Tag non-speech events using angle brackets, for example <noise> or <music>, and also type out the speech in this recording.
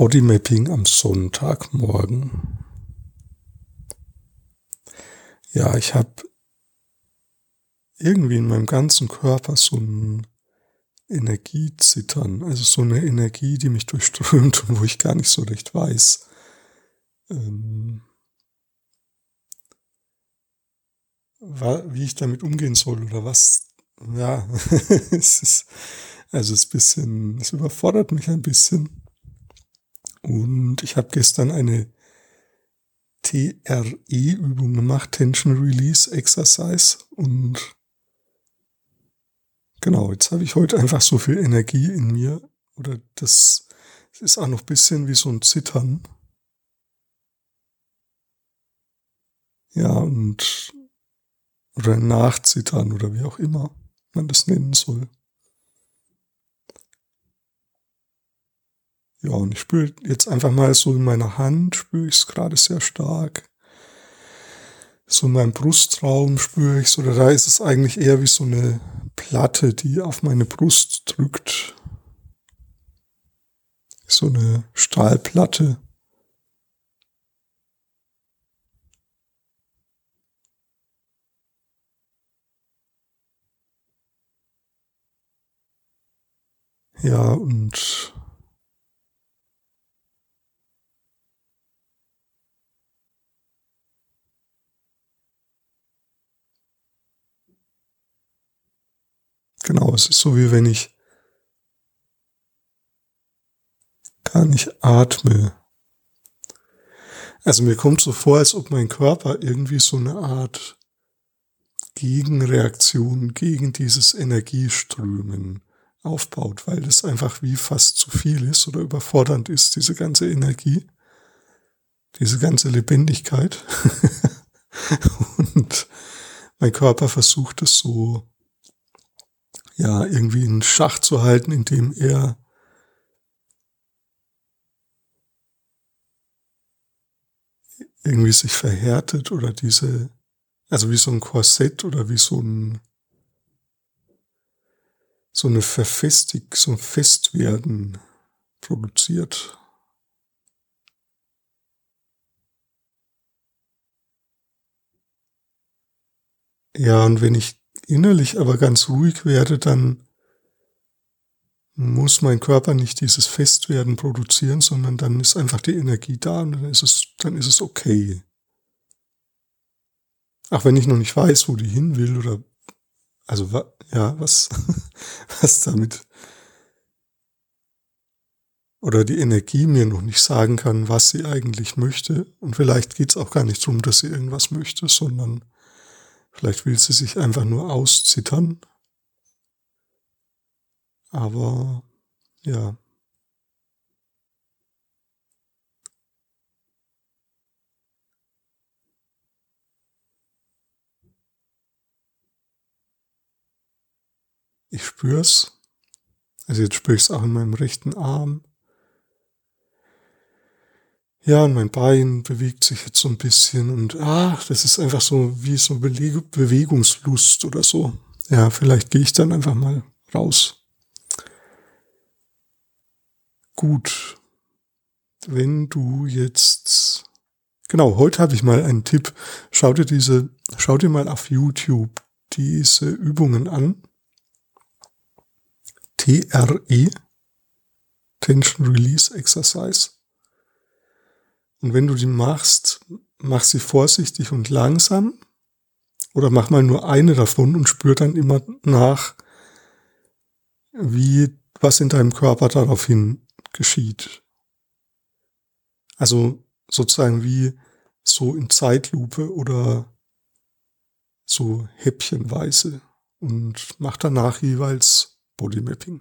Bodymapping am Sonntagmorgen. Ja, ich habe irgendwie in meinem ganzen Körper so ein Energiezittern, also so eine Energie, die mich durchströmt und wo ich gar nicht so recht weiß, ähm, wie ich damit umgehen soll oder was. Ja, <laughs> es ist, also es ist ein bisschen, es überfordert mich ein bisschen. Und ich habe gestern eine TRE-Übung gemacht, Tension Release Exercise. Und genau, jetzt habe ich heute einfach so viel Energie in mir. Oder das, ist auch noch ein bisschen wie so ein Zittern. Ja, und oder Nachzittern oder wie auch immer man das nennen soll. Ja, und ich spüre jetzt einfach mal so in meiner Hand, spüre ich es gerade sehr stark. So in meinem Brustraum spüre ich es, oder da ist es eigentlich eher wie so eine Platte, die auf meine Brust drückt. So eine Stahlplatte. Ja, und Genau, es ist so wie wenn ich gar nicht atme. Also mir kommt so vor, als ob mein Körper irgendwie so eine Art Gegenreaktion gegen dieses Energieströmen aufbaut, weil das einfach wie fast zu viel ist oder überfordernd ist, diese ganze Energie, diese ganze Lebendigkeit. <laughs> Und mein Körper versucht es so ja, irgendwie in Schach zu halten, indem er irgendwie sich verhärtet oder diese, also wie so ein Korsett oder wie so ein, so eine Verfestig, so ein Festwerden produziert. Ja, und wenn ich innerlich aber ganz ruhig werde, dann muss mein Körper nicht dieses Festwerden produzieren, sondern dann ist einfach die Energie da und dann ist es, dann ist es okay. Auch wenn ich noch nicht weiß, wo die hin will oder, also, ja, was, <laughs> was damit, oder die Energie mir noch nicht sagen kann, was sie eigentlich möchte. Und vielleicht geht es auch gar nicht darum, dass sie irgendwas möchte, sondern Vielleicht will sie sich einfach nur auszittern. Aber ja. Ich spür's. Also jetzt spüre ich es auch in meinem rechten Arm. Ja, und mein Bein bewegt sich jetzt so ein bisschen und ah, das ist einfach so wie so Bewegungslust oder so. Ja, vielleicht gehe ich dann einfach mal raus. Gut. Wenn du jetzt Genau, heute habe ich mal einen Tipp. Schau dir diese, schau dir mal auf YouTube diese Übungen an. TRE, Tension Release Exercise. Und wenn du die machst, mach sie vorsichtig und langsam oder mach mal nur eine davon und spür dann immer nach, wie was in deinem Körper daraufhin geschieht. Also sozusagen wie so in Zeitlupe oder so häppchenweise und mach danach jeweils Bodymapping.